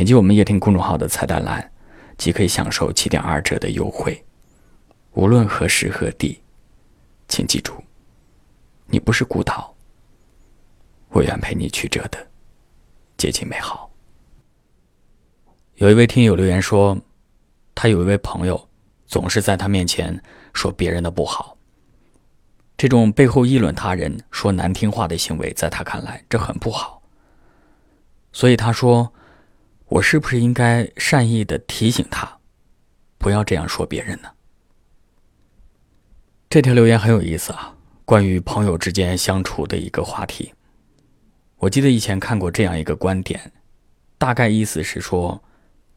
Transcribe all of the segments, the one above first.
点击我们夜听公众号的菜单栏，即可以享受七点二折的优惠。无论何时何地，请记住，你不是孤岛。我愿陪你曲折的接近美好。有一位听友留言说，他有一位朋友，总是在他面前说别人的不好。这种背后议论他人、说难听话的行为，在他看来这很不好。所以他说。我是不是应该善意的提醒他，不要这样说别人呢？这条留言很有意思啊，关于朋友之间相处的一个话题。我记得以前看过这样一个观点，大概意思是说，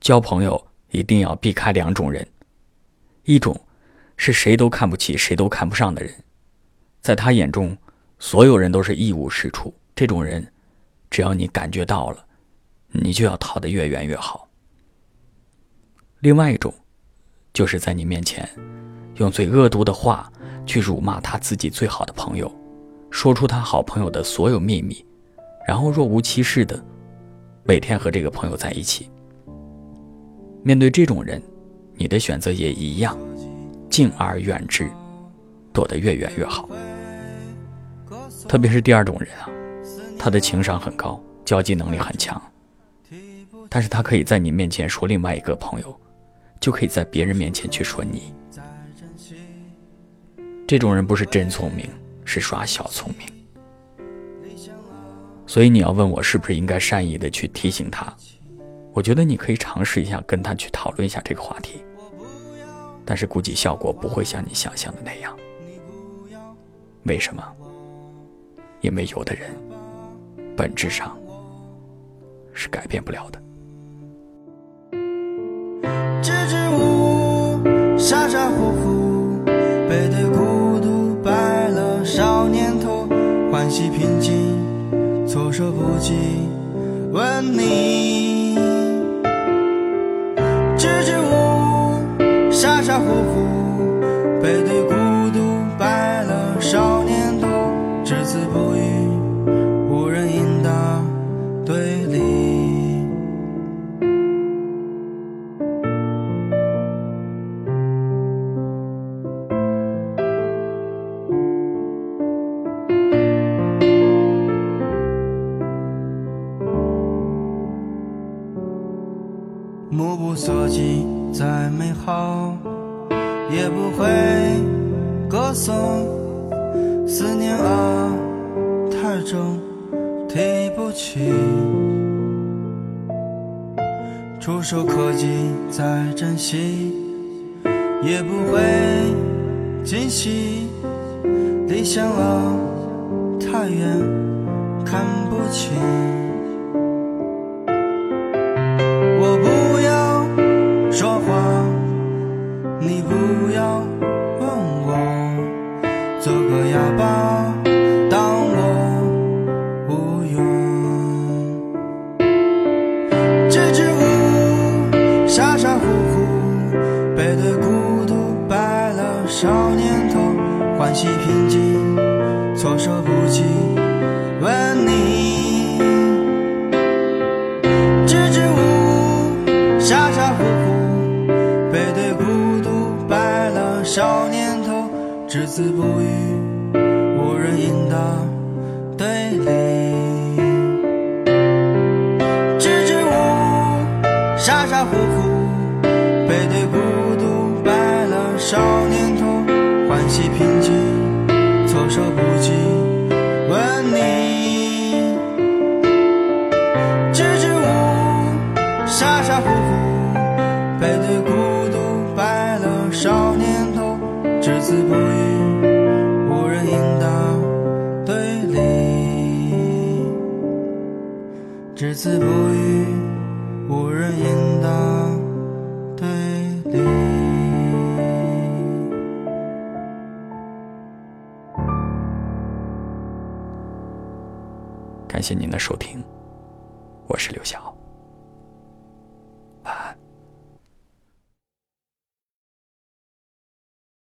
交朋友一定要避开两种人，一种是谁都看不起、谁都看不上的人，在他眼中，所有人都是一无是处。这种人，只要你感觉到了。你就要逃得越远越好。另外一种，就是在你面前，用最恶毒的话去辱骂他自己最好的朋友，说出他好朋友的所有秘密，然后若无其事的每天和这个朋友在一起。面对这种人，你的选择也一样，敬而远之，躲得越远越好。特别是第二种人啊，他的情商很高，交际能力很强。但是他可以在你面前说另外一个朋友，就可以在别人面前去说你。这种人不是真聪明，是耍小聪明。所以你要问我是不是应该善意的去提醒他？我觉得你可以尝试一下跟他去讨论一下这个话题，但是估计效果不会像你想象的那样。为什么？因为有的人本质上是改变不了的。静，措手不及，问你。支支吾吾，傻傻乎乎，目不所及，再美好也不会歌颂。思念啊，太重，提不起。触手可及，再珍惜也不会惊喜。理想啊，太远，看不清。欢喜平静，措手不及，问你。支支吾吾，傻傻乎乎，背对孤独，白了少年头。只字不语，无人应答，对立。支支吾吾，傻傻乎乎，背对孤独，白了少年头，欢喜平此不语，无人应答对立。只此不语，无人应答对立。感谢您的收听，我是刘晓。